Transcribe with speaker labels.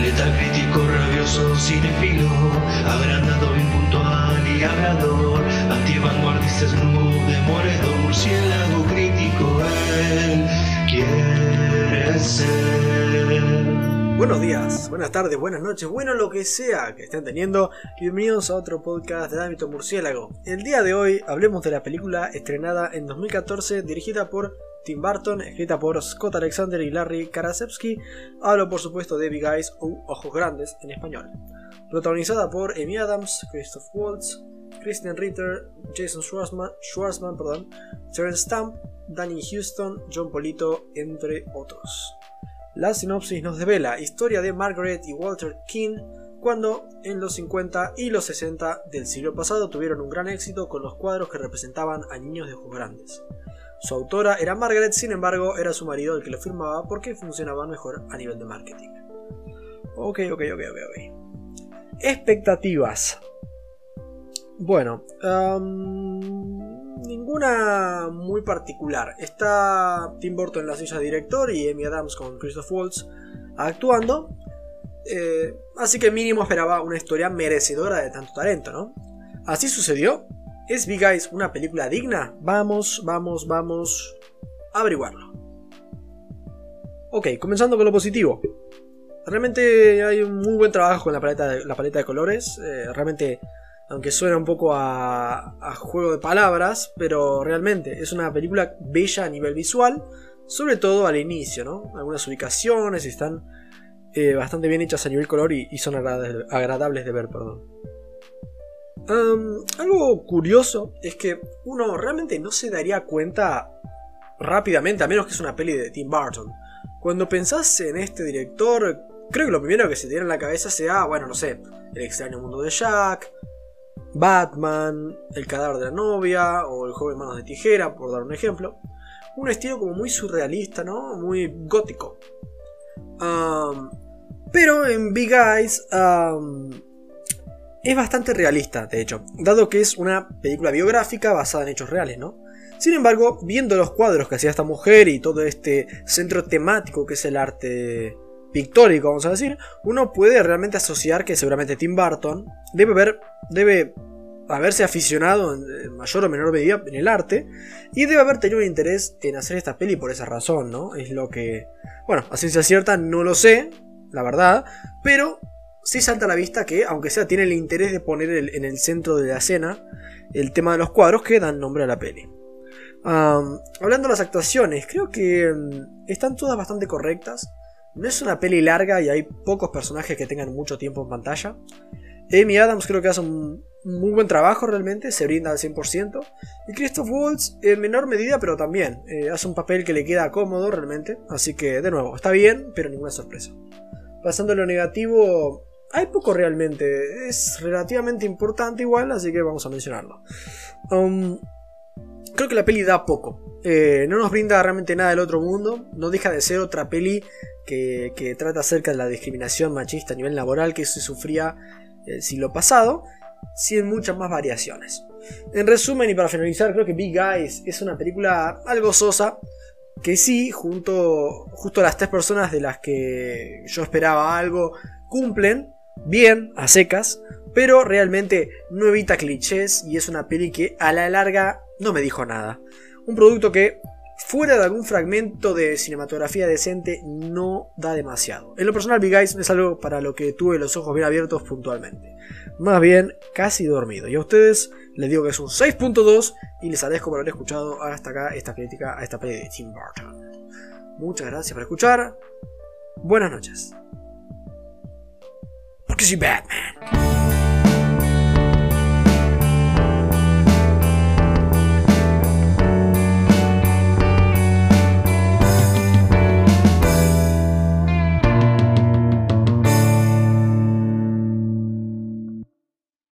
Speaker 1: Letal crítico, rabioso, cinefilo, agrandado, impuntual y hablador, antivanguardista, murciélago crítico, él quiere ser.
Speaker 2: Buenos días, buenas tardes, buenas noches, bueno lo que sea que estén teniendo. Bienvenidos a otro podcast de ámbito murciélago. El día de hoy hablemos de la película estrenada en 2014 dirigida por Tim Burton, escrita por Scott Alexander y Larry Karasewski. Hablo por supuesto de Big Eyes o Ojos Grandes en español. Protagonizada por Amy Adams, Christoph Waltz, Kristen Ritter, Jason Schwartzman, Schwartzman perdón, Terence Stamp, Danny Houston, John Polito, entre otros. La sinopsis nos devela historia de Margaret y Walter King cuando en los 50 y los 60 del siglo pasado tuvieron un gran éxito con los cuadros que representaban a niños de ojos grandes. Su autora era Margaret, sin embargo era su marido el que lo firmaba porque funcionaban mejor a nivel de marketing. Ok, ok, ok, ok, ok. Expectativas. Bueno, ninguna muy particular. Está Tim Burton en la silla de director y Amy Adams con Christoph Waltz actuando. Eh, así que mínimo esperaba una historia merecedora de tanto talento, ¿no? Así sucedió. ¿Es Big Eyes una película digna? Vamos, vamos, vamos a averiguarlo. Ok, comenzando con lo positivo. Realmente hay un muy buen trabajo con la paleta de, colores. Eh, realmente aunque suena un poco a, juego de palabras, pero realmente es una película bella a nivel visual, sobre todo al inicio, ¿no? Algunas ubicaciones están eh, bastante bien hechas a nivel color y, son agradables, de ver, perdón. Algo curioso es que uno realmente no se daría cuenta rápidamente, a menos que es una peli de Tim Burton. Cuando pensás en este director, creo que lo primero que se te en la cabeza sea, bueno, no sé, El extraño mundo de Jack, Batman, El cadáver de la novia o El joven manos de tijera, por dar un ejemplo. Un estilo como muy surrealista, ¿no? Muy gótico. pero en Big Eyes es bastante realista, de hecho, dado que es una película biográfica basada en hechos reales, ¿no? Sin embargo, viendo los cuadros que hacía esta mujer y todo este centro temático que es el arte pictórico, vamos a decir, uno puede realmente asociar que seguramente Tim Burton debe haber, debe haberse aficionado en mayor o menor medida en el arte y debe haber tenido un interés en hacer esta peli por esa razón, ¿no? Es lo que, bueno, a ciencia cierta no lo sé, la verdad, pero sí salta a la vista que, aunque sea, tiene el interés de poner en el centro de la escena el tema de los cuadros que dan nombre a la peli. hablando de las actuaciones, creo que mm, están todas bastante correctas. No es una peli larga y hay pocos personajes que tengan mucho tiempo en pantalla. Amy Adams creo que hace un muy buen trabajo realmente, se brinda al 100%. Y Christoph Waltz en menor medida, pero también eh, hace un papel que le queda cómodo realmente. Así que de nuevo, está bien, pero ninguna sorpresa. Pasando a lo negativo, hay poco realmente. Es relativamente importante igual, así que vamos a mencionarlo. Um, creo que la peli da poco. Eh, no nos brinda realmente nada del otro mundo. No deja de ser otra peli que, trata acerca de la discriminación machista a nivel laboral que se sufría el siglo pasado, sin muchas más variaciones. En resumen y para finalizar, creo que Big Eyes es una película algo sosa, que sí, junto, justo las tres personas de las que yo esperaba algo, cumplen bien, a secas, pero realmente no evita clichés y es una peli que a la larga no me dijo nada. Un producto que, fuera de algún fragmento de cinematografía decente, no da demasiado. En lo personal, Big Eyes es algo para lo que tuve los ojos bien abiertos puntualmente. Más bien, casi dormido. Y a ustedes les digo que es un 6.2 y les agradezco por haber escuchado hasta acá esta crítica a esta peli de Tim Burton. Muchas gracias por escuchar. Buenas noches. Porque soy Batman.